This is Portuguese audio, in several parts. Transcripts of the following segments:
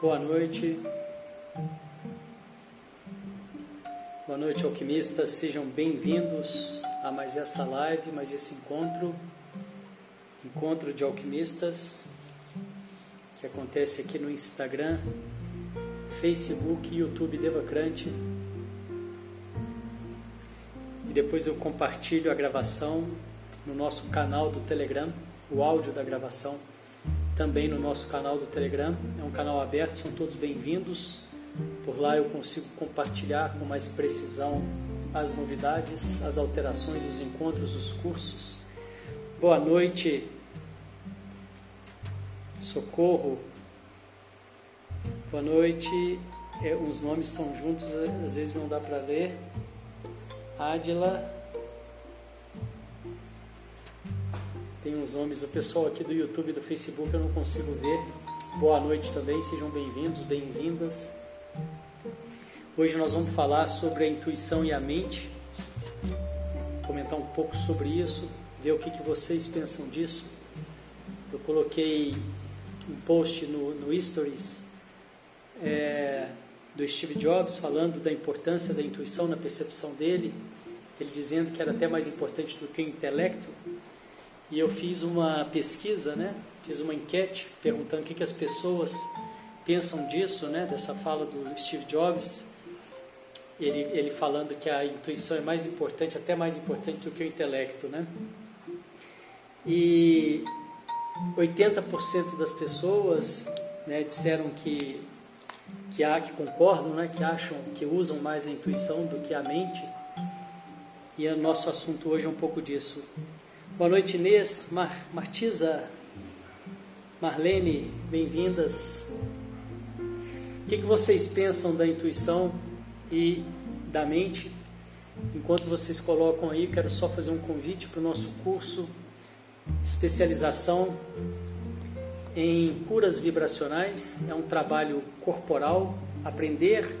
Boa noite. Boa noite, alquimistas. Sejam bem-vindos a mais essa live, mais esse encontro, encontro de alquimistas, que acontece aqui no Instagram, Facebook e YouTube Devacrante. E depois eu compartilho a gravação no nosso canal do Telegram, o áudio da gravação também no nosso canal do Telegram. É um canal aberto, são todos bem-vindos. Por lá eu consigo compartilhar com mais precisão as novidades, as alterações, os encontros, os cursos. Boa noite, Socorro. Boa noite. É, os nomes estão juntos, às vezes não dá para ler. Adila. Tem uns nomes, o pessoal aqui do YouTube e do Facebook eu não consigo ver. Boa noite também, sejam bem-vindos, bem-vindas. Hoje nós vamos falar sobre a intuição e a mente, comentar um pouco sobre isso, ver o que, que vocês pensam disso. Eu coloquei um post no, no Stories é, do Steve Jobs falando da importância da intuição na percepção dele, ele dizendo que era até mais importante do que o intelecto e eu fiz uma pesquisa, né? Fiz uma enquete perguntando o que, que as pessoas pensam disso, né? Dessa fala do Steve Jobs. Ele, ele falando que a intuição é mais importante, até mais importante do que o intelecto, né? E 80% das pessoas né, disseram que que há que concordam, né, que acham que usam mais a intuição do que a mente. E o nosso assunto hoje é um pouco disso. Boa noite, Inês, Mar Martiza, Marlene, bem-vindas. O que, que vocês pensam da intuição e da mente? Enquanto vocês colocam aí, quero só fazer um convite para o nosso curso especialização em curas vibracionais. É um trabalho corporal, aprender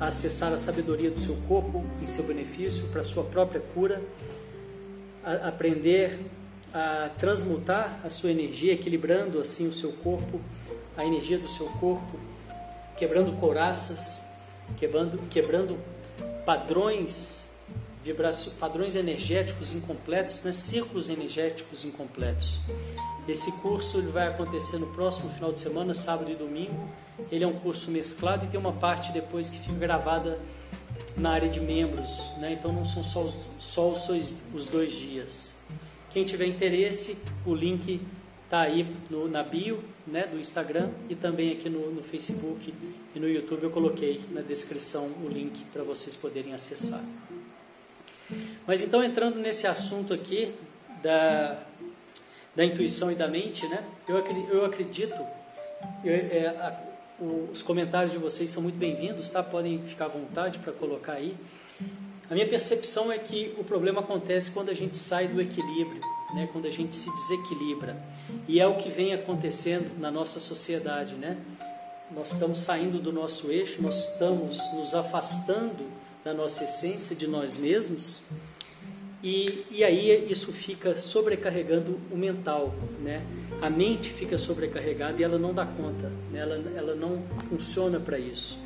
a acessar a sabedoria do seu corpo em seu benefício para sua própria cura aprender a transmutar a sua energia, equilibrando assim o seu corpo, a energia do seu corpo, quebrando couraças, quebrando, quebrando padrões, vibração, padrões energéticos incompletos, né? círculos energéticos incompletos. Esse curso ele vai acontecer no próximo final de semana, sábado e domingo. Ele é um curso mesclado e tem uma parte depois que fica gravada na área de membros, né? então não são só os, só os, dois dias. Quem tiver interesse, o link está aí no, na bio né, do Instagram e também aqui no, no Facebook e no YouTube eu coloquei na descrição o link para vocês poderem acessar. Mas então entrando nesse assunto aqui da, da intuição e da mente, né, eu, eu acredito, eu, é, os comentários de vocês são muito bem-vindos, tá? Podem ficar à vontade para colocar aí. A minha percepção é que o problema acontece quando a gente sai do equilíbrio, né? Quando a gente se desequilibra. E é o que vem acontecendo na nossa sociedade, né? Nós estamos saindo do nosso eixo, nós estamos nos afastando da nossa essência, de nós mesmos. E, e aí isso fica sobrecarregando o mental, né? a mente fica sobrecarregada e ela não dá conta, né? ela, ela não funciona para isso.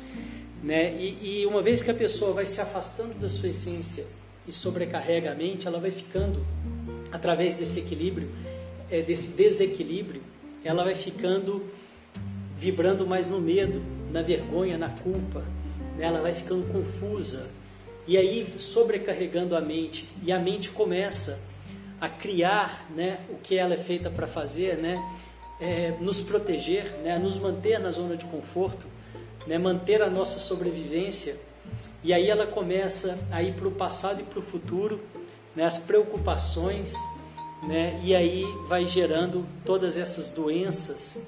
Né? E, e, uma vez que a pessoa vai se afastando da sua essência e sobrecarrega a mente, ela vai ficando, através desse equilíbrio, é, desse desequilíbrio, ela vai ficando vibrando mais no medo, na vergonha, na culpa, né? ela vai ficando confusa. E aí, sobrecarregando a mente, e a mente começa a criar né, o que ela é feita para fazer, né, é, nos proteger, né, nos manter na zona de conforto, né, manter a nossa sobrevivência. E aí ela começa a ir para o passado e para o futuro, né, as preocupações, né, e aí vai gerando todas essas doenças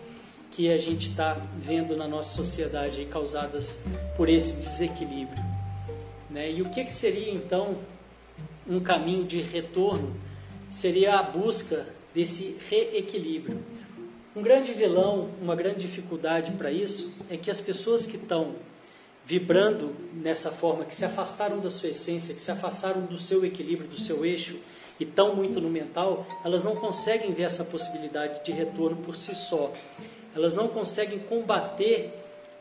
que a gente está vendo na nossa sociedade causadas por esse desequilíbrio. Né? E o que, que seria então um caminho de retorno? seria a busca desse reequilíbrio. Um grande vilão, uma grande dificuldade para isso é que as pessoas que estão vibrando nessa forma, que se afastaram da sua essência, que se afastaram do seu equilíbrio, do seu eixo e estão muito no mental, elas não conseguem ver essa possibilidade de retorno por si só. Elas não conseguem combater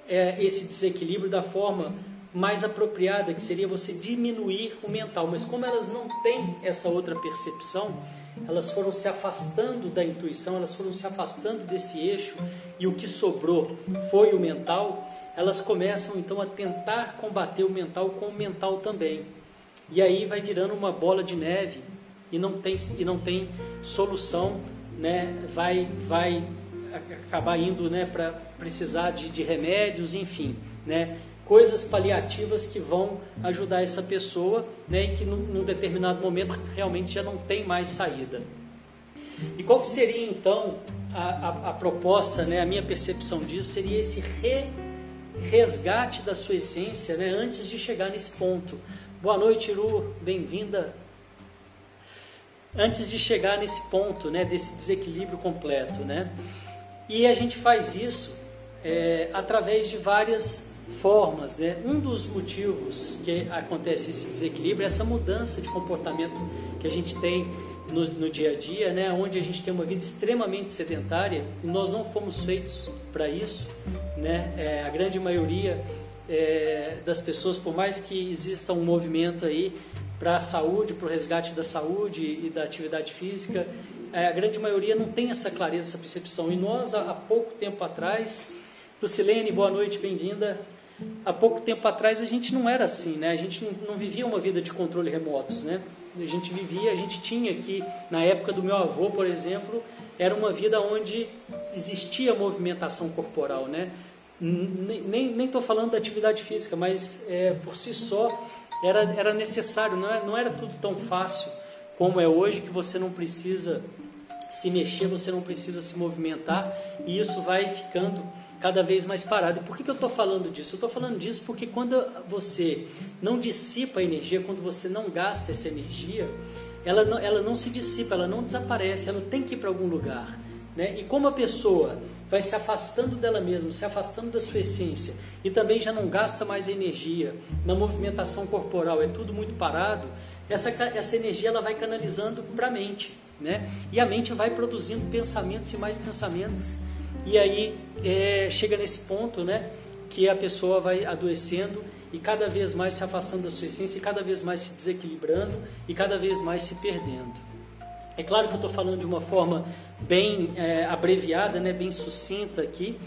é, esse desequilíbrio da forma mais apropriada, que seria você diminuir o mental. Mas como elas não têm essa outra percepção, elas foram se afastando da intuição, elas foram se afastando desse eixo e o que sobrou foi o mental, elas começam então a tentar combater o mental com o mental também. E aí vai virando uma bola de neve e não tem, e não tem solução, né? vai, vai acabar indo né, para precisar de, de remédios, enfim. Né? Coisas paliativas que vão ajudar essa pessoa né, e que num, num, determinado momento realmente já não tem mais saída. E qual que seria então a, a, a proposta, né, a minha percepção disso seria esse re, resgate da sua essência né, antes de chegar nesse ponto. Boa noite, Iru, bem-vinda. Antes de chegar nesse ponto, né, desse desequilíbrio completo, né? E a gente faz isso é, através de várias formas. Né? Um dos motivos que acontece esse desequilíbrio é essa mudança de comportamento que a gente tem no, no dia a dia, né? onde a gente tem uma vida extremamente sedentária e nós não fomos feitos para isso. Né? É, a grande maioria é, das pessoas, por mais que exista um movimento aí para a saúde, para o resgate da saúde e da atividade física, é, a grande maioria não tem essa clareza, essa percepção. E nós, há pouco tempo atrás, Lucilene, boa noite, bem-vinda há pouco tempo atrás a gente não era assim, né? A gente não, vivia uma vida de controle remotos, né? A gente vivia, a gente tinha aqui, na época do meu avô, por exemplo, era uma vida onde existia movimentação corporal, né? Nem estou falando da atividade física, mas é, por si só era, era necessário, não era, não era tudo tão fácil como é hoje, que você não precisa se mexer, você não precisa se movimentar, e isso vai ficando cada vez mais parado. E por que, que eu estou falando disso? Eu estou falando disso porque quando você não dissipa a energia, quando você não gasta essa energia, ela não, ela não se dissipa, ela não desaparece, ela tem que ir para algum lugar. Né? E como a pessoa vai se afastando dela mesma, se afastando da sua essência e também já não gasta mais energia na movimentação corporal, é tudo muito parado, essa, essa energia ela vai canalizando para a mente. Né? E a mente vai produzindo pensamentos e mais pensamentos e aí é, chega nesse ponto, né, que a pessoa vai adoecendo e cada vez mais se afastando da sua essência, e cada vez mais se desequilibrando e cada vez mais se perdendo. É claro que eu estou falando de uma forma bem é, abreviada, né, bem sucinta aqui,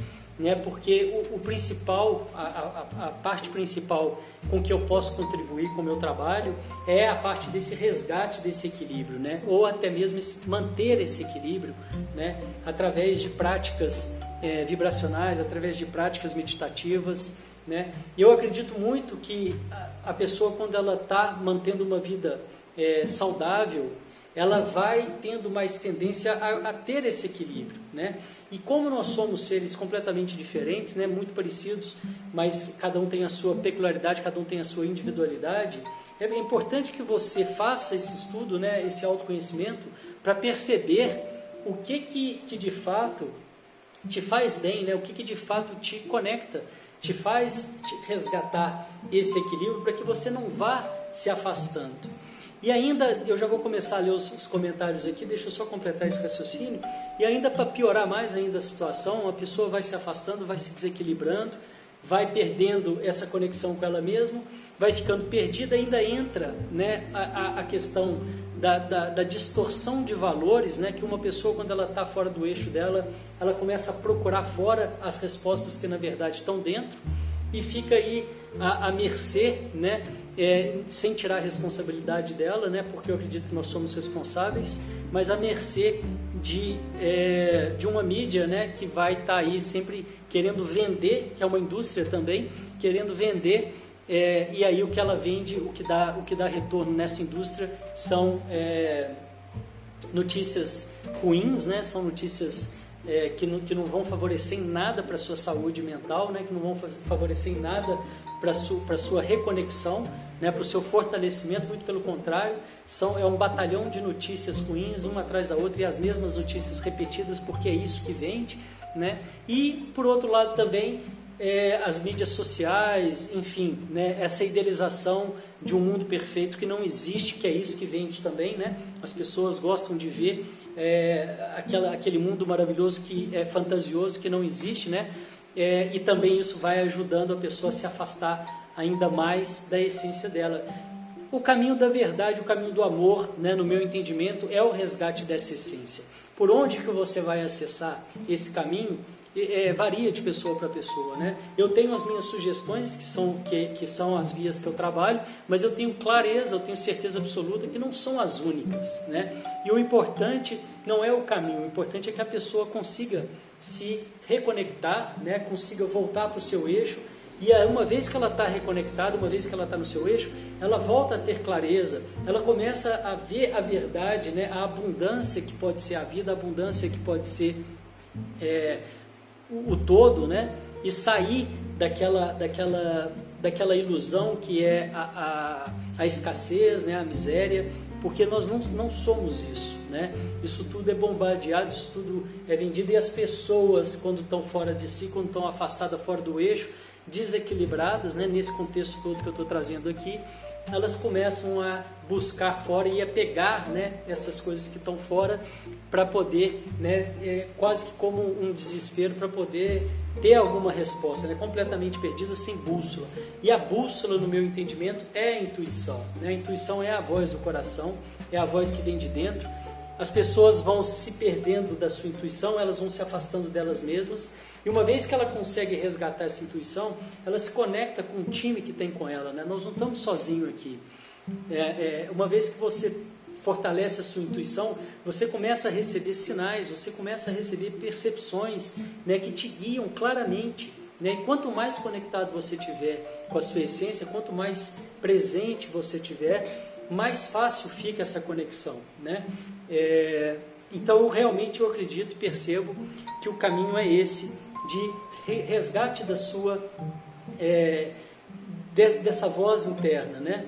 né, porque o, o principal, a, a, a, parte principal com que eu posso contribuir com o meu trabalho é a parte desse resgate desse equilíbrio, né, ou até mesmo esse, manter esse equilíbrio né, através de práticas é, vibracionais, através de práticas meditativas. Né. Eu acredito muito que a, a pessoa, quando ela está mantendo uma vida é, saudável, ela vai tendo mais tendência a, a, ter esse equilíbrio, né? E como nós somos seres completamente diferentes, né, muito parecidos, mas cada um tem a sua peculiaridade, cada um tem a sua individualidade, é importante que você faça esse estudo, né, esse autoconhecimento, para perceber o que, que, que de fato te faz bem, né? o que, que de fato te conecta, te faz te resgatar esse equilíbrio para que você não vá se afastando. E ainda, eu já vou começar a ler os, os comentários aqui, deixa eu só completar esse raciocínio. E ainda para piorar mais ainda a situação, a pessoa vai se afastando, vai se desequilibrando, vai perdendo essa conexão com ela mesma, vai ficando perdida, ainda entra né, a, a questão da, da, da, distorção de valores, né, que uma pessoa, quando ela está fora do eixo dela, ela começa a procurar fora as respostas que na verdade estão dentro e fica aí à, à mercê, né, é, sem tirar a responsabilidade dela, né, porque eu acredito que nós somos responsáveis, mas à mercê de, é, de uma mídia né, que vai estar tá aí sempre querendo vender, que é uma indústria também, querendo vender, é, e aí o que ela vende, o que dá, o que dá retorno nessa indústria são é, notícias ruins, né, são notícias é, que, não, que não vão favorecer em nada para a sua saúde mental, né, que não vão favorecer em nada para a sua, sua reconexão, né, para o seu fortalecimento, muito pelo contrário, são, é um batalhão de notícias ruins, uma atrás da outra, e as mesmas notícias repetidas, porque é isso que vende. Né? E, por outro lado, também é, as mídias sociais, enfim, né, essa idealização de um mundo perfeito que não existe, que é isso que vende também. Né? As pessoas gostam de ver é, aquela, aquele mundo maravilhoso que é fantasioso, que não existe, né? é, e também isso vai ajudando a pessoa a se afastar ainda mais da essência dela. O caminho da verdade, o caminho do amor, né, no meu entendimento, é o resgate dessa essência. Por onde que você vai acessar esse caminho? É, varia de pessoa para pessoa, né? Eu tenho as minhas sugestões que são que, que são as vias que eu trabalho, mas eu tenho clareza, eu tenho certeza absoluta que não são as únicas, né? E o importante não é o caminho, o importante é que a pessoa consiga se reconectar, né? Consiga voltar para o seu eixo e uma vez que ela está reconectada, uma vez que ela está no seu eixo, ela volta a ter clareza, ela começa a ver a verdade, né? a abundância que pode ser a vida, a abundância que pode ser é, o, o, todo, né? e sair daquela, daquela, daquela ilusão que é a, a, a escassez, né? a miséria, porque nós não, não somos isso. Né? Isso tudo é bombardeado, isso tudo é vendido, e as pessoas, quando estão fora de si, quando estão afastadas fora do eixo, desequilibradas, né, nesse contexto todo que eu estou trazendo aqui, elas começam a buscar fora e a pegar né, essas coisas que estão fora para poder, né, é quase que como um desespero, para poder ter alguma resposta, né, completamente perdida, sem bússola. E a bússola, no meu entendimento, é a intuição. Né? A intuição é a voz do coração, é a voz que vem de dentro. As pessoas vão se perdendo da sua intuição, elas vão se afastando delas mesmas e uma vez que ela consegue resgatar essa intuição, ela se conecta com o time que tem com ela. Né? Nós não estamos sozinhos aqui. É, é, uma vez que você fortalece a sua intuição, você começa a receber sinais, você começa a receber percepções né, que te guiam claramente. Né? E quanto mais conectado você tiver com a sua essência, quanto mais presente você tiver, mais fácil fica essa conexão. Né? É, então, realmente, eu acredito e percebo que o caminho é esse de resgate da sua é, dessa voz interna, né?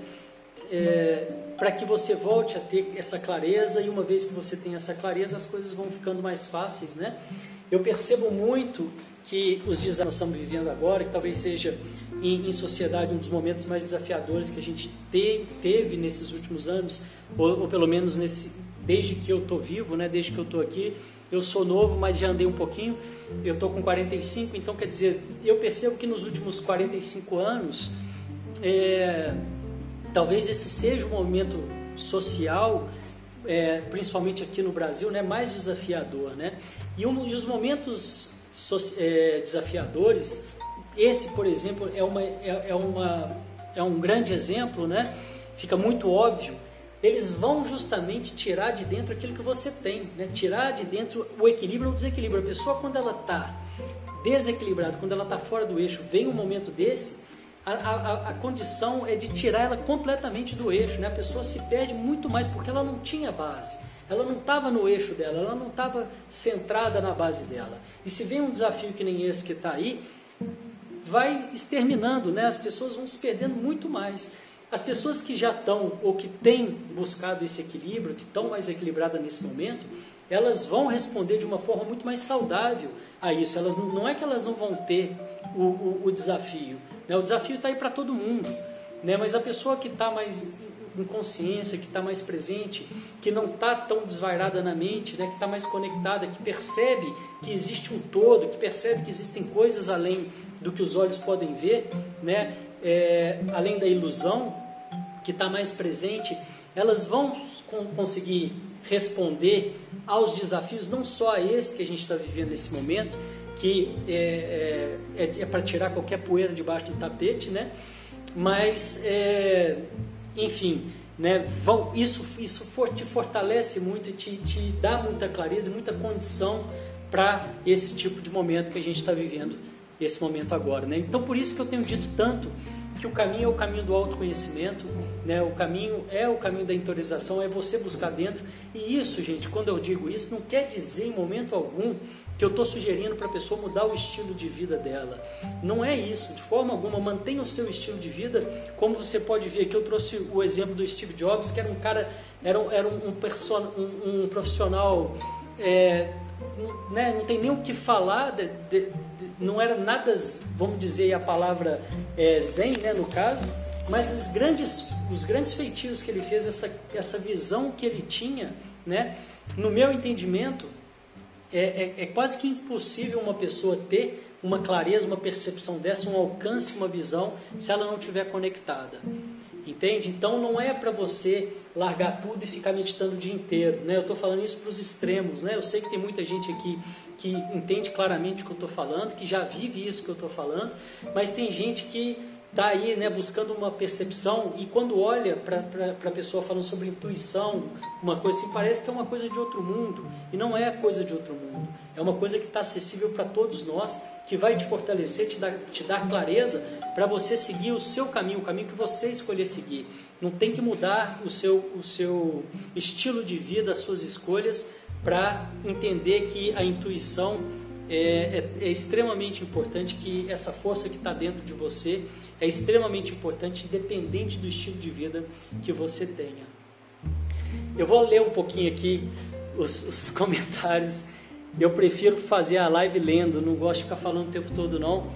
É, para que você volte a ter essa clareza e uma vez que você tem essa clareza, as coisas vão ficando mais fáceis, né? Eu percebo muito que os desafios que nós estamos vivendo agora, que talvez seja em, em, sociedade um dos momentos mais desafiadores que a gente te, teve nesses últimos anos, ou, ou pelo menos nesse, desde que eu estou vivo, né? Desde que eu estou aqui, eu sou novo, mas já andei um pouquinho. Eu estou com 45, então quer dizer, eu percebo que nos últimos 45 anos, é, talvez esse seja o momento social, é, principalmente aqui no Brasil, né, mais desafiador, né? E, um, e os momentos so, é, desafiadores, esse, por exemplo, é, uma, é, é, uma, é um grande exemplo, né? Fica muito óbvio eles vão justamente tirar de dentro aquilo que você tem, né? tirar de dentro o equilíbrio ou o desequilíbrio. A pessoa, quando ela está desequilibrada, quando ela está fora do eixo, vem um momento desse, a, a, a, condição é de tirar ela completamente do eixo. Né? A pessoa se perde muito mais porque ela não tinha base. Ela não estava no eixo dela, ela não estava centrada na base dela. E se vem um desafio que nem esse que está aí, vai exterminando, né? as pessoas vão se perdendo muito mais. As pessoas que já estão ou que têm buscado esse equilíbrio, que estão mais equilibradas nesse momento, elas vão responder de uma forma muito mais saudável a isso. Elas não é que elas não vão ter o, o, o desafio. Né? O desafio está aí para todo mundo. Né? Mas a pessoa que está mais em consciência, que está mais presente, que não está tão desvairada na mente, né? que está mais conectada, que percebe que existe um todo, que percebe que existem coisas além do que os olhos podem ver, né? É, além da ilusão, que está mais presente, elas vão conseguir responder aos desafios, não só a esse que a gente está vivendo nesse momento, que é, é, é, é para tirar qualquer poeira debaixo do tapete, né? Mas, é, enfim, né? Vão, isso, isso for, te fortalece muito e te, te dá muita clareza, muita condição para esse tipo de momento que a gente está vivendo, esse momento agora, né? Então, por isso que eu tenho dito tanto que o caminho é o caminho do autoconhecimento, né? o caminho é o caminho da interiorização, é você buscar dentro. E isso, gente, quando eu digo isso, não quer dizer em momento algum que eu estou sugerindo para a pessoa mudar o estilo de vida dela. Não é isso, de forma alguma. Mantenha o seu estilo de vida, como você pode ver aqui. Eu trouxe o exemplo do Steve Jobs, que era um cara, era, era um, um, person, um, um profissional. É, né, não tem nem o que falar, de, de, de, não era nada, vamos dizer a palavra é, zen, né, no caso, mas os grandes, os grandes feitios que ele fez, essa, essa visão que ele tinha, né, no meu entendimento, é, é, é quase que impossível uma pessoa ter uma clareza, uma percepção dessa, um alcance, uma visão, se ela não estiver conectada. Entende? Então não é para você largar tudo e ficar meditando o dia inteiro. Né? Eu estou falando isso para os extremos. Né? Eu sei que tem muita gente aqui que entende claramente o que eu estou falando, que já vive isso que eu estou falando, mas tem gente que está aí né, buscando uma percepção e quando olha para a pessoa falando sobre intuição, uma coisa assim, parece que é uma coisa de outro mundo e não é coisa de outro mundo. É uma coisa que está acessível para todos nós, que vai te fortalecer, te dar, te dar clareza para você seguir o seu caminho, o caminho que você escolher seguir. Não tem que mudar o seu, o seu estilo de vida, as suas escolhas, para entender que a intuição é, é, é, extremamente importante, que essa força que está dentro de você é extremamente importante, independente do estilo de vida que você tenha. Eu vou ler um pouquinho aqui os, os comentários. Eu prefiro fazer a live lendo, não gosto de ficar falando o tempo todo não,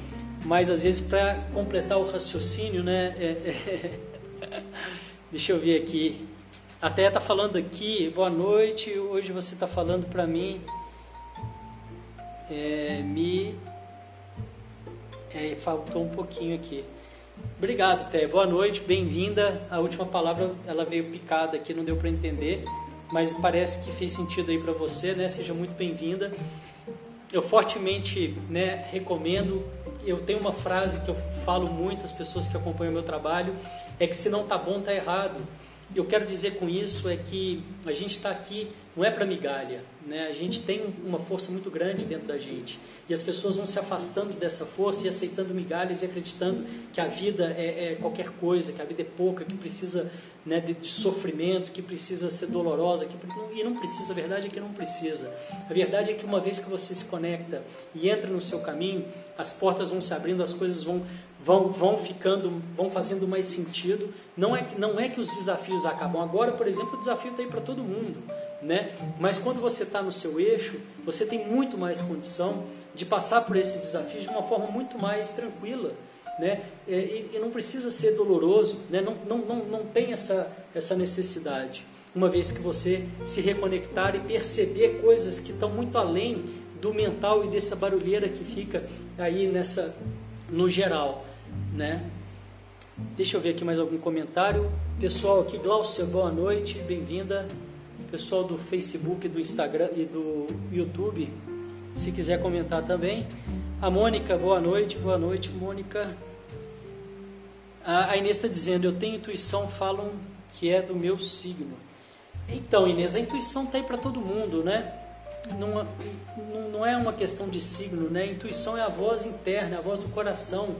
mas às vezes para completar o raciocínio, né? É, é, deixa eu ver aqui. A Teia está falando aqui, boa noite. Hoje você está falando para mim. É, me. É, faltou um pouquinho aqui. Obrigado, Té. Boa noite, bem-vinda. A última palavra ela veio picada aqui, não deu para entender, mas parece que fez sentido aí para você, né? Seja muito bem-vinda. Eu fortemente, né, recomendo. Eu tenho uma frase que eu falo muito às pessoas que acompanham o meu trabalho, é que se não tá bom, tá errado. Eu quero dizer com isso é que a gente está aqui não é para migalha, né? A gente tem uma força muito grande dentro da gente e as pessoas vão se afastando dessa força e aceitando migalhas e acreditando que a vida é, é qualquer coisa, que a vida é pouca, que precisa né, de, de, sofrimento, que precisa ser dolorosa, que, e não precisa, a verdade é que não precisa. A verdade é que uma vez que você se conecta e entra no seu caminho, as portas vão se abrindo, as coisas vão, vão, vão ficando, vão fazendo mais sentido. Não é, não é que os desafios acabam. Agora, por exemplo, o desafio está aí para todo mundo. Né? Mas quando você está no seu eixo, você tem muito mais condição de passar por esse desafio de uma forma muito mais tranquila. Né? E, e não precisa ser doloroso, né? não, não, não, não tem essa, essa necessidade. Uma vez que você se reconectar e perceber coisas que estão muito além do mental e dessa barulheira que fica aí nessa no geral, né? Deixa eu ver aqui mais algum comentário. Pessoal aqui, Glaucia, boa noite, bem-vinda. Pessoal do Facebook, do Instagram e do YouTube, se quiser comentar também. A Mônica, boa noite, boa noite, Mônica. A Inês está dizendo, eu tenho intuição, falam que é do meu signo. Então, Inês, a intuição está aí para todo mundo, né? Não, não é uma questão de signo, né? A intuição é a voz interna, a voz do coração.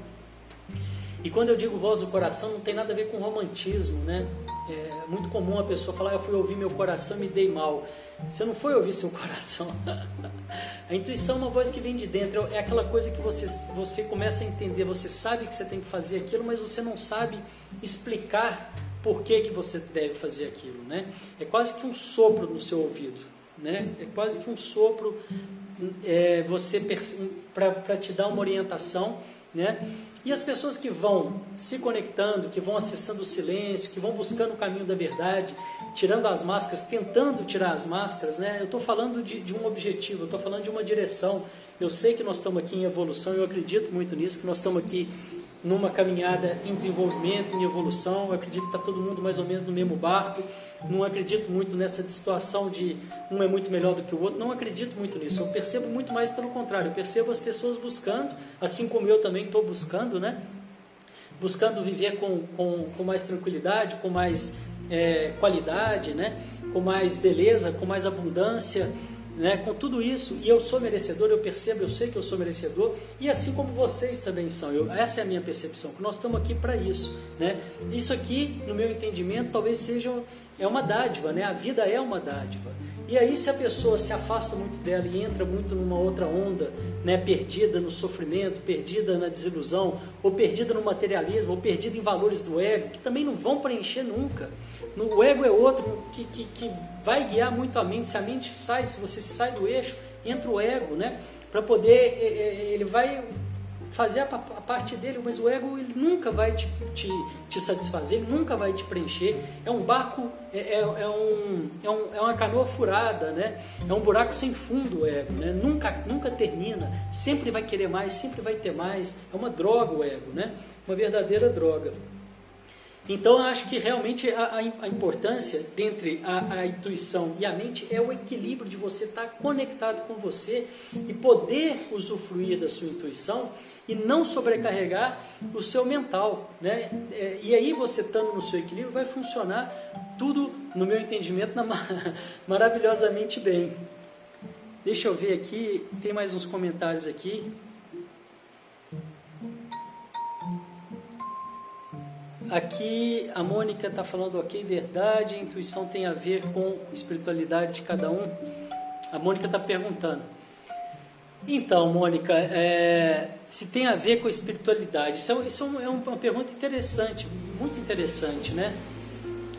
E quando eu digo voz do coração, não tem nada a ver com romantismo, né? É muito comum a pessoa falar, eu fui ouvir meu coração e me dei mal. Você não foi ouvir seu coração. a intuição é uma voz que vem de dentro, é aquela coisa que você, você começa a entender, você sabe que você tem que fazer aquilo, mas você não sabe explicar por que, que você deve fazer aquilo, né? É quase que um sopro no seu ouvido, né? É quase que um sopro é, você para te dar uma orientação, né? E as pessoas que vão se conectando, que vão acessando o silêncio, que vão buscando o caminho da verdade, tirando as máscaras, tentando tirar as máscaras, né? Eu estou falando de, de, um objetivo, eu estou falando de uma direção. Eu sei que nós estamos aqui em evolução, eu acredito muito nisso, que nós estamos aqui numa caminhada em desenvolvimento, em evolução. Eu acredito que está todo mundo mais ou menos no mesmo barco. Não acredito muito nessa situação de um é muito melhor do que o outro. Não acredito muito nisso. Eu percebo muito mais pelo contrário. Eu percebo as pessoas buscando, assim como eu também estou buscando, né? Buscando viver com, com, com mais tranquilidade, com mais é, qualidade, né? Com mais beleza, com mais abundância né, com tudo isso, e eu sou merecedor, eu percebo, eu sei que eu sou merecedor, e assim como vocês também são. Eu, essa é a minha percepção, que nós estamos aqui para isso. Né? Isso aqui, no meu entendimento, talvez seja é uma dádiva, né? a vida é uma dádiva. E aí, se a pessoa se afasta muito dela e entra muito numa outra onda, né, perdida no sofrimento, perdida na desilusão, ou perdida no materialismo, ou perdida em valores do ego, que também não vão preencher nunca. O ego é outro que, que, que vai guiar muito a mente. Se a mente sai, se você sai do eixo, entra o ego, né? Para poder, ele vai fazer a, a, parte dele, mas o ego ele nunca vai te, te, te, satisfazer, ele nunca vai te preencher. É um barco, é, é, é, um, é, um, é uma canoa furada, né? é um buraco sem fundo o ego, né? nunca, nunca termina, sempre vai querer mais, sempre vai ter mais. É uma droga o ego, né? uma verdadeira droga. Então, eu acho que realmente a, a importância entre a, a, intuição e a mente é o equilíbrio de você estar conectado com você e poder usufruir da sua intuição e não sobrecarregar o seu mental. Né? É, e aí, você estando no seu equilíbrio, vai funcionar tudo, no meu entendimento, maravilhosamente bem. Deixa eu ver aqui, tem mais uns comentários aqui. Aqui a Mônica está falando, ok, verdade, intuição tem a ver com espiritualidade de cada um. A Mônica está perguntando. Então, Mônica, é, se tem a ver com espiritualidade, isso, é, isso é, é uma pergunta interessante, muito interessante, né?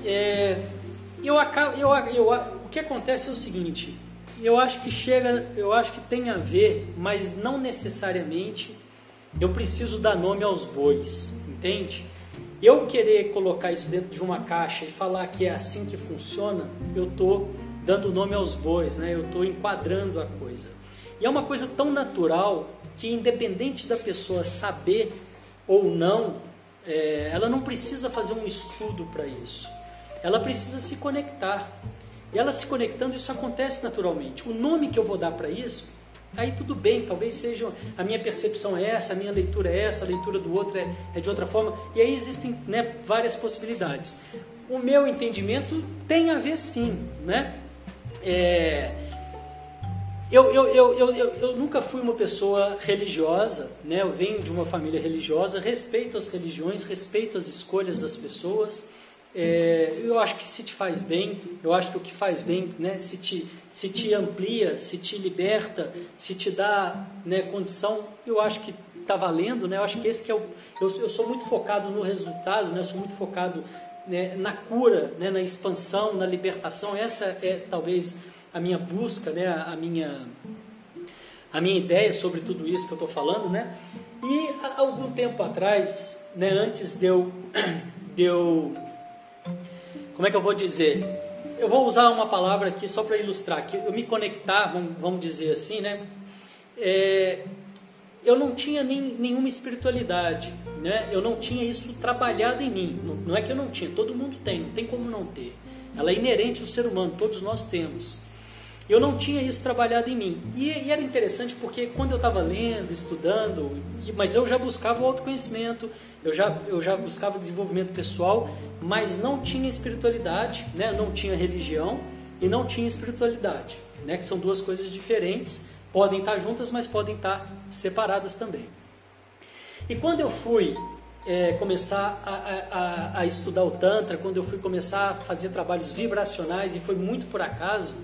É, eu, eu, eu, o que acontece é o seguinte, eu acho que chega, eu acho que tem a ver, mas não necessariamente eu preciso dar nome aos bois, entende? eu querer colocar isso dentro de uma caixa e falar que é assim que funciona, eu estou dando nome aos bois, né? eu estou enquadrando a coisa. E é uma coisa tão natural que, independente da pessoa saber ou não, é, ela não precisa fazer um estudo para isso. Ela precisa se conectar. E ela se conectando, isso acontece naturalmente. O nome que eu vou dar para isso Aí tudo bem, talvez seja a minha percepção é essa, a minha leitura é essa, a leitura do outro é, é de outra forma, e aí existem né, várias possibilidades. O meu entendimento tem a ver sim, né? É, eu, eu, eu, eu, eu, nunca fui uma pessoa religiosa, né? eu venho de uma família religiosa, respeito as religiões, respeito as escolhas das pessoas, é, eu acho que se te faz bem, eu acho que o que faz bem, né, se, te, se te amplia, se te liberta, se te dá né, condição, eu acho que está valendo, né? Eu acho que esse que é o. Eu, eu sou muito focado no resultado, né? Eu sou muito focado né, na cura, né, na expansão, na libertação. Essa é talvez a minha busca, né? A, minha a minha ideia sobre tudo isso que eu estou falando, né? E há algum tempo atrás, né, antes de eu, de eu como é que eu vou dizer? Eu vou usar uma palavra aqui só para ilustrar, que eu me conectar, vamos, vamos dizer assim, né? É, eu não tinha nem, nenhuma espiritualidade, né? Eu não tinha isso trabalhado em mim. Não, não é que eu não tinha, todo mundo tem, não tem como não ter. Ela é inerente ao ser humano, todos nós temos. Eu não tinha isso trabalhado em mim. E, e era interessante porque quando eu estava lendo, estudando, mas eu já buscava o autoconhecimento, eu já, eu já buscava desenvolvimento pessoal, mas não tinha espiritualidade, né? não tinha religião e não tinha espiritualidade, né? que são duas coisas diferentes, podem estar juntas, mas podem estar separadas também. E quando eu fui é, começar a, a, a, estudar o Tantra, quando eu fui começar a fazer trabalhos vibracionais, e foi muito por acaso,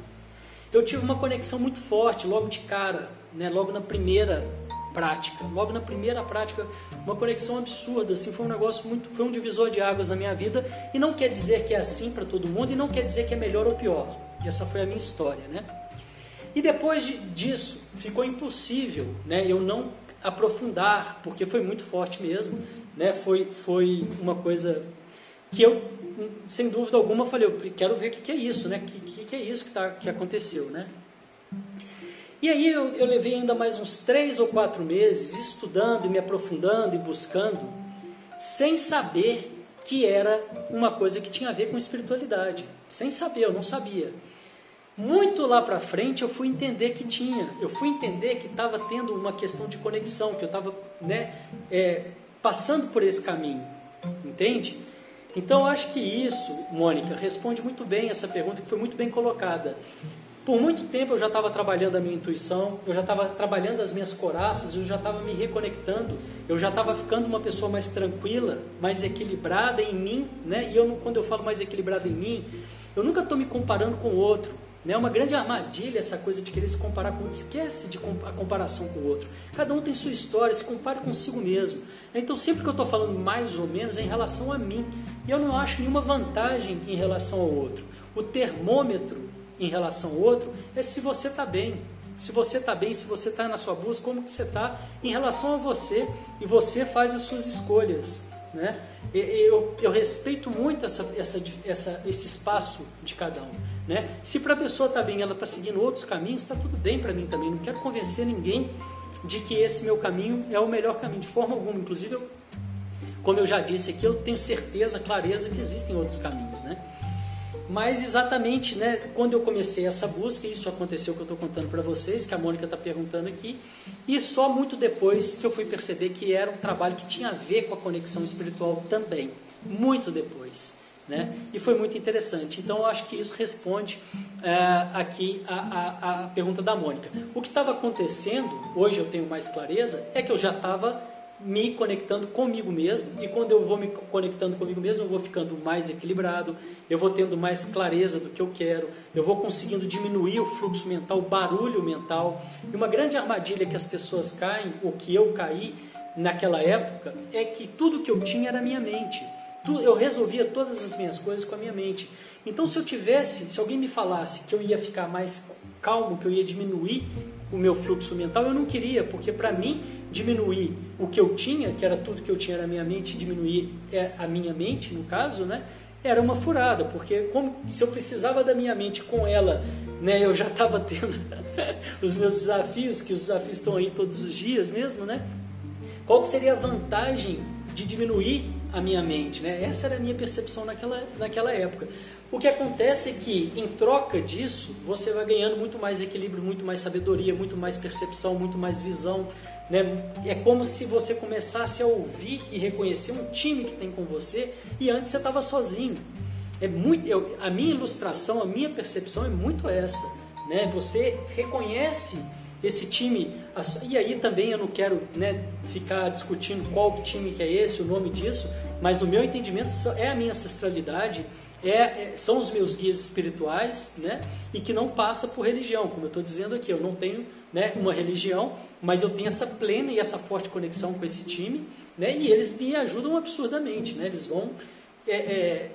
eu tive uma conexão muito forte logo de cara, né? logo na primeira prática, logo na primeira prática, uma conexão absurda, assim, foi um negócio muito, foi um divisor de águas na minha vida, e não quer dizer que é assim para todo mundo, e não quer dizer que é melhor ou pior, e essa foi a minha história, né? E depois de, disso, ficou impossível, né, eu não aprofundar, porque foi muito forte mesmo, né, foi, foi uma coisa que eu sem dúvida alguma, falei, eu quero ver o que, que é isso, né? O que, que, que, é isso que, tá, que aconteceu, né? E aí eu, eu levei ainda mais uns três ou quatro meses estudando e me aprofundando e buscando, sem saber que era uma coisa que tinha a ver com espiritualidade. Sem saber, eu não sabia. Muito lá para frente eu fui entender que tinha, eu fui entender que estava tendo uma questão de conexão, que eu estava né, é, passando por esse caminho, entende? Então, eu acho que isso, Mônica, responde muito bem essa pergunta que foi muito bem colocada. Por muito tempo eu já estava trabalhando a minha intuição, eu já estava trabalhando as minhas coraças, eu já estava me reconectando, eu já estava ficando uma pessoa mais tranquila, mais equilibrada em mim, né? E eu, quando eu falo mais equilibrada em mim, eu nunca estou me comparando com o outro. É né? uma grande armadilha essa coisa de querer se comparar com o outro. Esquece de a comparação com o outro. Cada um tem sua história, se compare consigo mesmo. Então, sempre que eu estou falando mais ou menos é em relação a mim. E eu não acho nenhuma vantagem em relação ao outro. O termômetro em relação ao outro é se você está bem. se você está bem, se você está na sua busca, como que você está em relação a você e você faz as suas escolhas. Né? Eu, eu respeito muito essa, essa, essa, esse espaço de cada um. Né? Se para a pessoa está bem, ela está seguindo outros caminhos, está tudo bem para mim também. Não quero convencer ninguém de que esse meu caminho é o melhor caminho, de forma alguma. Inclusive, eu, como eu já disse aqui, eu tenho certeza, clareza que existem outros caminhos. Né? Mas exatamente, né, quando eu comecei essa busca, isso aconteceu que eu estou contando para vocês, que a Mônica está perguntando aqui, e só muito depois que eu fui perceber que era um trabalho que tinha a ver com a conexão espiritual também, muito depois. Né? E foi muito interessante. Então, eu acho que isso responde uh, aqui a, a, a pergunta da Mônica. O que estava acontecendo, hoje eu tenho mais clareza, é que eu já estava me conectando comigo mesmo, e quando eu vou me conectando comigo mesmo, eu vou ficando mais equilibrado, eu vou tendo mais clareza do que eu quero, eu vou conseguindo diminuir o fluxo mental, o barulho mental. E uma grande armadilha que as pessoas caem, ou que eu caí naquela época, é que tudo que eu tinha era minha mente. Eu resolvia todas as minhas coisas com a minha mente. Então, se eu tivesse, se alguém me falasse que eu ia ficar mais calmo, que eu ia diminuir o meu fluxo mental, eu não queria, porque para mim diminuir o que eu tinha, que era tudo que eu tinha na minha mente, diminuir é, a minha mente, no caso, né? Era uma furada, porque como, se eu precisava da minha mente com ela, né, eu já estava tendo os meus desafios, que os desafios estão aí todos os dias mesmo, né? Qual que seria a vantagem de diminuir a minha mente, né? Essa era a minha percepção naquela, naquela época. O que acontece é que, em troca disso, você vai ganhando muito mais equilíbrio, muito mais sabedoria, muito mais percepção, muito mais visão. Né? É como se você começasse a ouvir e reconhecer um time que tem com você e antes você estava sozinho. É muito, eu, a minha ilustração, a minha percepção é muito essa. Né? Você reconhece esse time, e aí também eu não quero né, ficar discutindo qual time que é esse, o nome disso, mas no meu entendimento é a minha ancestralidade, é, é, são os meus guias espirituais, né? E que não passa por religião, como eu estou dizendo aqui. Eu não tenho né, uma religião, mas eu tenho essa plena e essa forte conexão com esse time, né? E eles me ajudam absurdamente, né? Eles vão... É, é,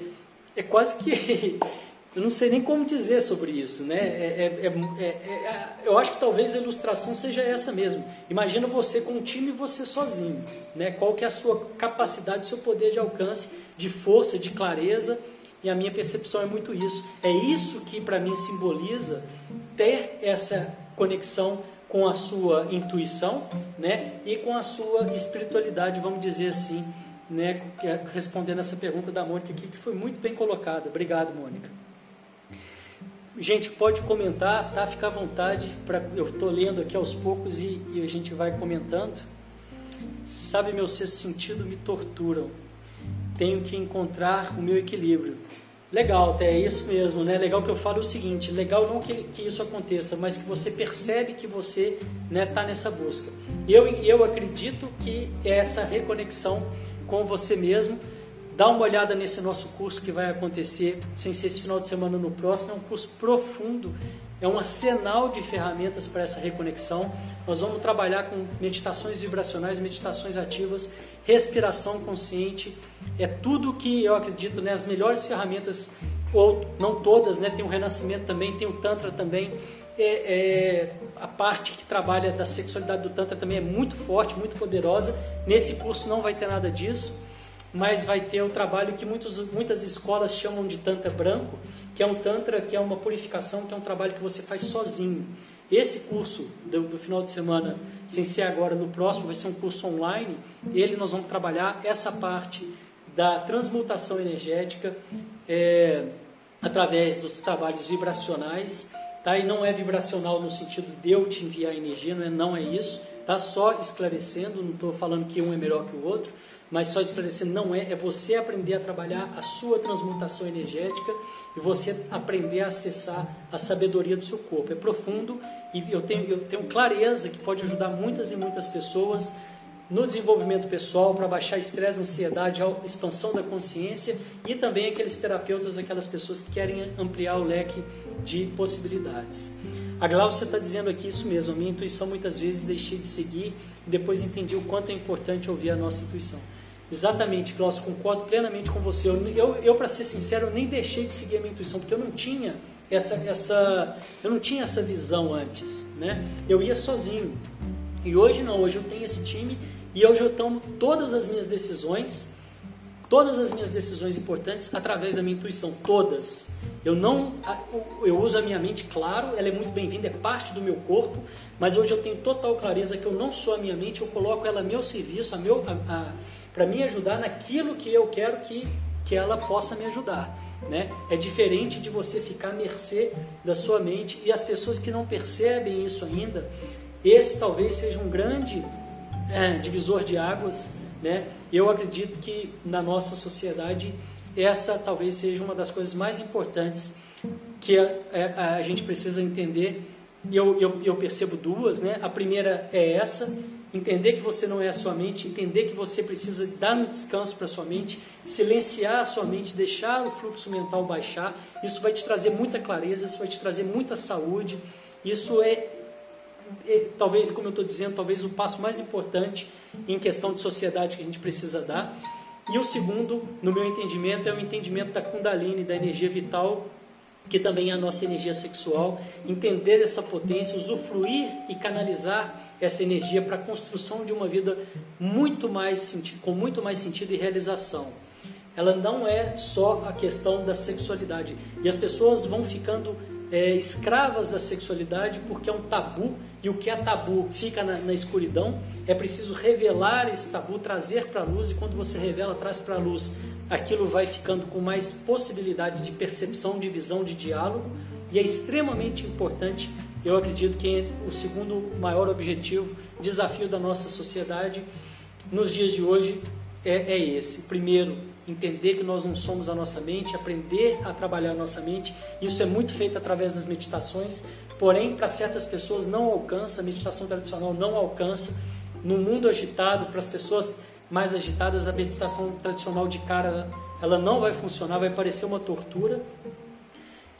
é quase que... Eu não sei nem como dizer sobre isso, né? É, é, é, eu acho que talvez a ilustração seja essa mesmo. Imagina você com um time e você sozinho, né? Qual que é a sua capacidade, seu poder de alcance, de força, de clareza, e a minha percepção é muito isso. É isso que para mim simboliza ter essa conexão com a sua intuição, né? E com a sua espiritualidade, vamos dizer assim, né? Respondendo essa pergunta da Mônica aqui, que foi muito bem colocada. Obrigado, Mônica. Gente, pode comentar, tá? Fica à vontade. Pra, eu estou lendo aqui aos poucos e, e a gente vai comentando. Sabe, meu sexto sentido me torturam tenho que encontrar o meu equilíbrio. Legal, até é isso mesmo, né? Legal que eu falo o seguinte: legal não que, que isso aconteça, mas que você percebe que você está né, tá nessa busca. Eu, eu acredito que essa reconexão com você mesmo, dá uma olhada nesse nosso curso que vai acontecer, sem ser esse final de semana no próximo, é um curso profundo é um arsenal de ferramentas para essa reconexão. Nós vamos trabalhar com meditações vibracionais, meditações ativas, respiração consciente. É tudo que eu acredito, né, as melhores ferramentas, ou não todas, né, tem o Renascimento também, tem o Tantra também. É, é, a parte que trabalha da sexualidade do Tantra também é muito forte, muito poderosa. Nesse curso não vai ter nada disso mas vai ter o trabalho que muitos, muitas escolas chamam de Tantra branco, que é um Tantra que é uma purificação, que é um trabalho que você faz sozinho. Esse curso do, do, final de semana, sem ser agora no próximo, vai ser um curso online. Ele nós vamos trabalhar essa parte da transmutação energética é, através dos trabalhos vibracionais. Tá? E não é vibracional no sentido de eu te enviar energia, não é, não é isso. Tá? Só esclarecendo, não estou falando que um é melhor que o outro mas só esclarecendo, não é, é você aprender a trabalhar a sua transmutação energética e você aprender a acessar a sabedoria do seu corpo. É profundo e eu tenho, eu tenho clareza que pode ajudar muitas e muitas pessoas no desenvolvimento pessoal, para baixar estresse, ansiedade, expansão da consciência e também aqueles terapeutas, aquelas pessoas que querem ampliar o leque de possibilidades. A Glaucia está dizendo aqui isso mesmo, a minha intuição muitas vezes deixei de seguir depois entendi o quanto é importante ouvir a nossa intuição. Exatamente, Glaucio, concordo plenamente com você. Eu, eu, eu para ser sincero, eu nem deixei de seguir a minha intuição, porque eu não tinha essa, essa, eu não tinha essa visão antes, né? Eu ia sozinho. E hoje não, hoje eu tenho esse time e hoje eu tomo todas as minhas decisões, todas as minhas decisões importantes através da minha intuição, todas. Eu não, eu uso a minha mente, claro, ela é muito bem-vinda, é parte do meu corpo, mas hoje eu tenho total clareza que eu não sou a minha mente, eu coloco ela a meu serviço, a meu, para me ajudar naquilo que eu quero que, que ela possa me ajudar. Né? É diferente de você ficar à mercê da sua mente e as pessoas que não percebem isso ainda, esse talvez seja um grande é, divisor de águas. Né? Eu acredito que na nossa sociedade essa talvez seja uma das coisas mais importantes que a, é, a, a gente precisa entender. Eu, eu, eu percebo duas. Né? A primeira é essa, entender que você não é a sua mente, entender que você precisa dar um descanso para a sua mente, silenciar a sua mente, deixar o fluxo mental baixar. Isso vai te trazer muita clareza, isso vai te trazer muita saúde. Isso é, é talvez, como eu estou dizendo, talvez o passo mais importante em questão de sociedade que a gente precisa dar. E o segundo, no meu entendimento, é o entendimento da Kundalini, da energia vital que também é a nossa energia sexual, entender essa potência, usufruir e canalizar essa energia para a construção de uma vida muito mais com muito mais sentido e realização. Ela não é só a questão da sexualidade. E as pessoas vão ficando é, escravas da sexualidade porque é um tabu e o que é tabu fica na, na escuridão. É preciso revelar esse tabu, trazer para a luz e quando você revela, traz para a luz, aquilo vai ficando com mais possibilidade de percepção, de visão, de diálogo e é extremamente importante eu acredito que o segundo maior objetivo, desafio da nossa sociedade nos dias de hoje é, é esse. Primeiro, entender que nós não somos a nossa mente, aprender a trabalhar a nossa mente. Isso é muito feito através das meditações, porém, para certas pessoas não alcança, a meditação tradicional não alcança. No mundo agitado, para as pessoas mais agitadas, a meditação tradicional de cara ela não vai funcionar, vai parecer uma tortura.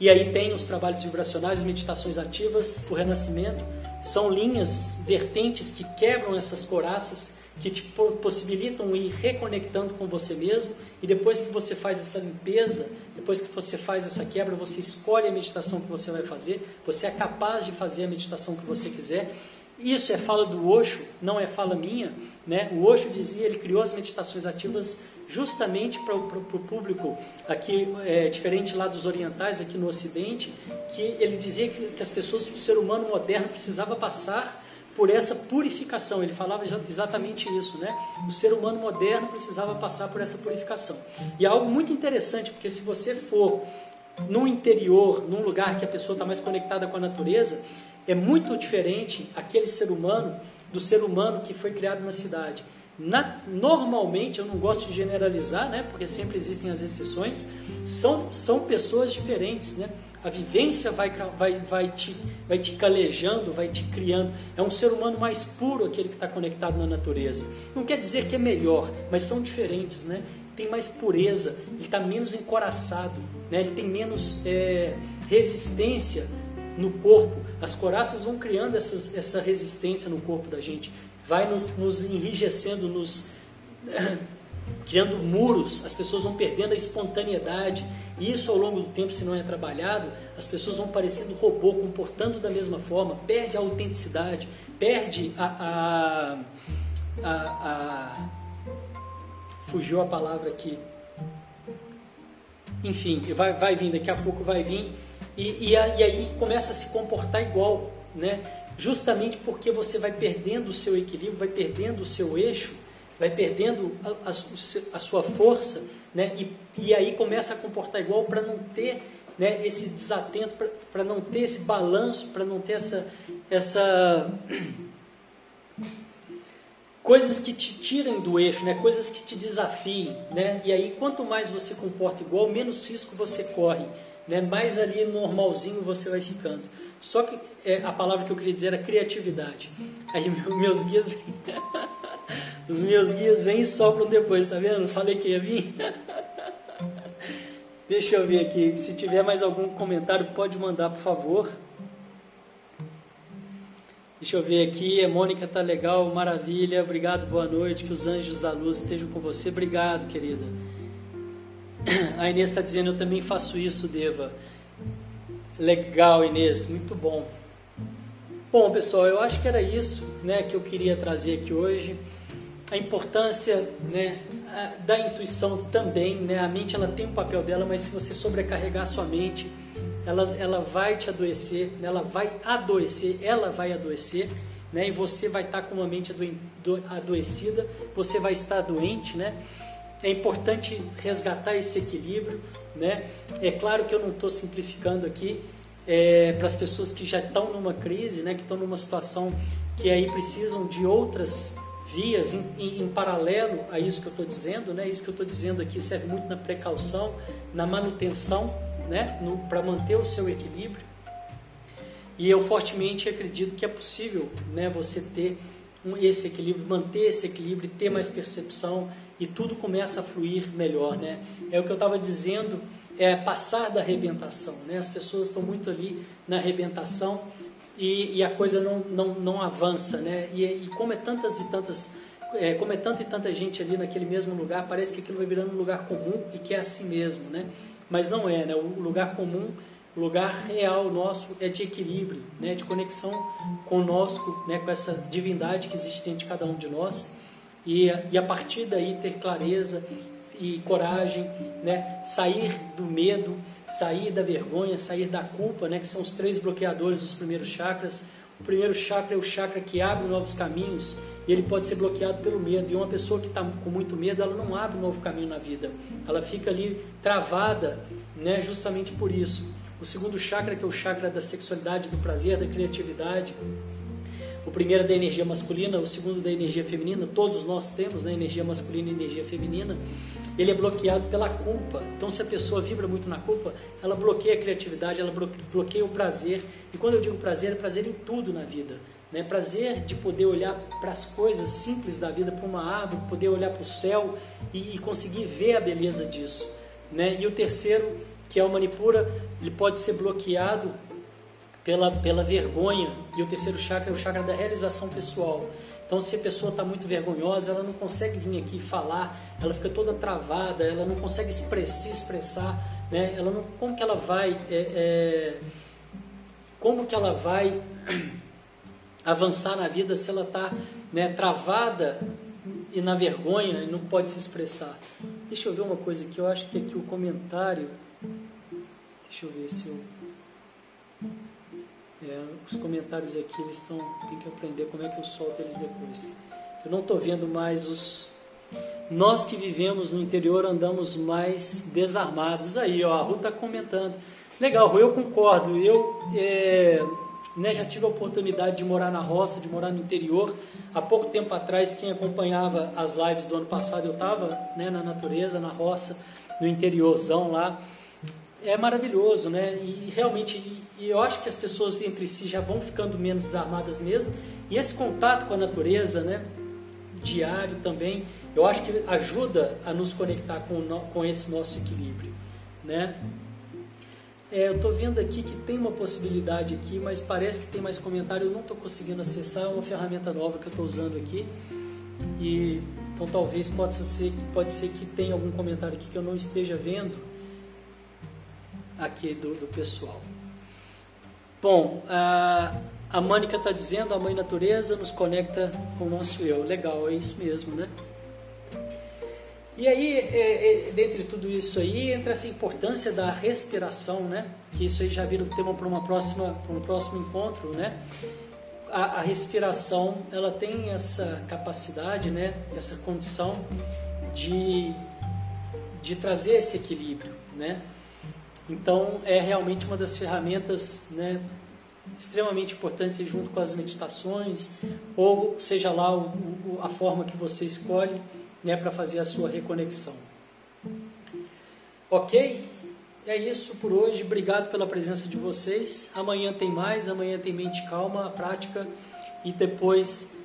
E aí tem os trabalhos vibracionais, meditações ativas, o renascimento. São linhas, vertentes que quebram essas coraças, que te possibilitam ir reconectando com você mesmo. E depois que você faz essa limpeza, depois que você faz essa quebra, você escolhe a meditação que você vai fazer. Você é capaz de fazer a meditação que você quiser. Isso é fala do Osho, não é fala minha. Né? O Osho dizia, ele criou as meditações ativas justamente para o público aqui, é, diferente lá dos orientais, aqui no Ocidente, que ele dizia que, que as pessoas, o ser humano moderno precisava passar por essa purificação. Ele falava exatamente isso, né? O ser humano moderno precisava passar por essa purificação. E é algo muito interessante, porque se você for no interior, num lugar que a pessoa está mais conectada com a natureza, é muito diferente aquele ser humano do ser humano que foi criado na cidade. Na, normalmente, eu não gosto de generalizar, né, porque sempre existem as exceções, são, são pessoas diferentes, né? A vivência vai, vai, vai, te, vai te calejando, vai te criando. É um ser humano mais puro aquele que está conectado na natureza. Não quer dizer que é melhor, mas são diferentes, né? Tem mais pureza, ele está menos encoraçado, né? ele tem menos é, resistência no corpo. As coraças vão criando essas, essa resistência no corpo da gente vai nos, nos enrijecendo, nos criando muros, as pessoas vão perdendo a espontaneidade. E isso ao longo do tempo, se não é trabalhado, as pessoas vão parecendo robô, comportando da mesma forma, perde a autenticidade, perde a, a, a, a fugiu a palavra aqui. Enfim, vai, vai vir, daqui a pouco vai vir. E, e, e aí começa a se comportar igual, né? justamente porque você vai perdendo o seu equilíbrio, vai perdendo o seu eixo, vai perdendo a, a, a sua força, né? E, e, aí começa a comportar igual para não ter né, esse desatento, para não ter esse balanço, para não ter essa, essa coisas que te tirem do eixo, né? coisas que te desafiem. Né? E aí, quanto mais você comporta igual, menos risco você corre. Né? Mais ali normalzinho você vai ficando. Só que é, a palavra que eu queria dizer era criatividade. Aí meus guias vêm, os meus guias vêm e sopram depois, tá vendo? Falei que ia vir. Deixa eu ver aqui, se tiver mais algum comentário pode mandar, por favor. Deixa eu ver aqui, a Mônica tá legal, maravilha, obrigado, boa noite, que os anjos da luz estejam com você, obrigado, querida. A Inês está dizendo, eu também faço isso, Deva. Legal, Inês, muito bom. Bom, pessoal, eu acho que era isso né, que eu queria trazer aqui hoje. A importância né, da intuição também, né? A mente ela tem um papel dela, mas se você sobrecarregar a sua mente, ela, ela vai te adoecer, né? ela vai adoecer, ela vai adoecer, né? E você vai estar com uma mente adoecida, você vai estar doente, né? É importante resgatar esse equilíbrio, né? É claro que eu não estou simplificando aqui é, para as pessoas que já estão numa crise, né? Que estão numa situação que aí precisam de outras vias em, em, em paralelo a isso que eu estou dizendo, né? Isso que eu estou dizendo aqui serve muito na precaução, na manutenção, né? Para manter o seu equilíbrio. E eu fortemente acredito que é possível, né? Você ter um, esse equilíbrio, manter esse equilíbrio, ter mais percepção e tudo começa a fluir melhor, né? É o que eu estava dizendo, é passar da arrebentação, né? As pessoas estão muito ali na arrebentação e, e a coisa não, não, não avança, né? E, e como é tantas e tantas é, como é tanta e tanta gente ali naquele mesmo lugar, parece que aquilo vai virando um lugar comum e que é assim mesmo, né? Mas não é, né? O lugar comum, o lugar real nosso é de equilíbrio, né? De conexão conosco, né? Com essa divindade que existe dentro de cada um de nós e, e a partir daí ter clareza e coragem, né? Sair do medo, sair da vergonha, sair da culpa, né? Que são os três bloqueadores dos primeiros chakras. O primeiro chakra é o chakra que abre novos caminhos e ele pode ser bloqueado pelo medo. E uma pessoa que está com muito medo, ela não abre um novo caminho na vida. Ela fica ali travada, né? Justamente por isso. O segundo chakra, que é o chakra da sexualidade, do prazer, da criatividade, o primeiro é da energia masculina, o segundo da energia feminina, todos nós temos né, energia masculina e energia feminina. Ele é bloqueado pela culpa. Então, se a pessoa vibra muito na culpa, ela bloqueia a criatividade, ela bloqueia o prazer. E quando eu digo prazer, é prazer em tudo na vida. Né? Prazer de poder olhar para as coisas simples da vida, para uma árvore, poder olhar para o céu e, e, conseguir ver a beleza disso. Né? E o terceiro, que é o Manipura, ele pode ser bloqueado pela, pela vergonha. E o terceiro chakra é o chakra da realização pessoal. Então, se a pessoa está muito vergonhosa, ela não consegue vir aqui falar, ela fica toda travada, ela não consegue expressar, expressar né? ela não, como que ela vai, é, é, como que ela vai avançar na vida se ela está né, travada e na vergonha e não pode se expressar? Deixa eu ver uma coisa aqui, eu acho que aqui o comentário, deixa eu ver se eu é, os comentários aqui eles estão. Tem que aprender como é que eu solto eles depois. Eu não estou vendo mais os. Nós que vivemos no interior andamos mais desarmados. Aí, ó, a Ru está comentando. Legal, Ru, eu concordo. Eu é, né, já tive a oportunidade de morar na roça, de morar no interior. Há pouco tempo atrás, quem acompanhava as lives do ano passado, eu estava né, na natureza, na roça, no interiorzão lá é maravilhoso, né? E realmente, e, e eu acho que as pessoas entre si já vão ficando menos desarmadas mesmo. E esse contato com a natureza, né? Diário também, eu acho que ajuda a nos conectar com, com esse nosso equilíbrio, né? É, eu estou vendo aqui que tem uma possibilidade aqui, mas parece que tem mais comentário. Eu não estou conseguindo acessar. É uma ferramenta nova que eu estou usando aqui. E então talvez possa ser, pode ser que tenha algum comentário aqui que eu não esteja vendo aqui do, do pessoal. Bom, a, a está dizendo, a Mãe Natureza nos conecta com o nosso eu. Legal, é isso mesmo, né? E aí, é, é, dentre tudo isso aí, entra essa importância da respiração, né? Que isso aí já vira um tema para uma próxima, para um próximo encontro, né? A, a, respiração, ela tem essa capacidade, né? Essa condição de, de trazer esse equilíbrio, né? Então, é realmente uma das ferramentas né, extremamente importantes junto com as meditações, ou seja lá o, o, a forma que você escolhe né, para fazer a sua reconexão. Ok? É isso por hoje. Obrigado pela presença de vocês. Amanhã tem mais. Amanhã tem Mente Calma, a prática. E depois,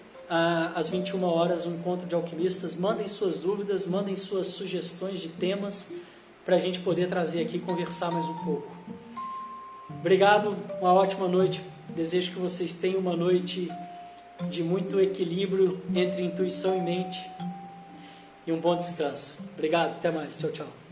às 21 horas, um encontro de alquimistas. Mandem suas dúvidas, mandem suas sugestões de temas para a gente poder trazer aqui e conversar mais um pouco. Obrigado, uma ótima noite. Desejo que vocês tenham uma noite de muito equilíbrio entre intuição e mente e um bom descanso. Obrigado, até mais. Tchau, tchau.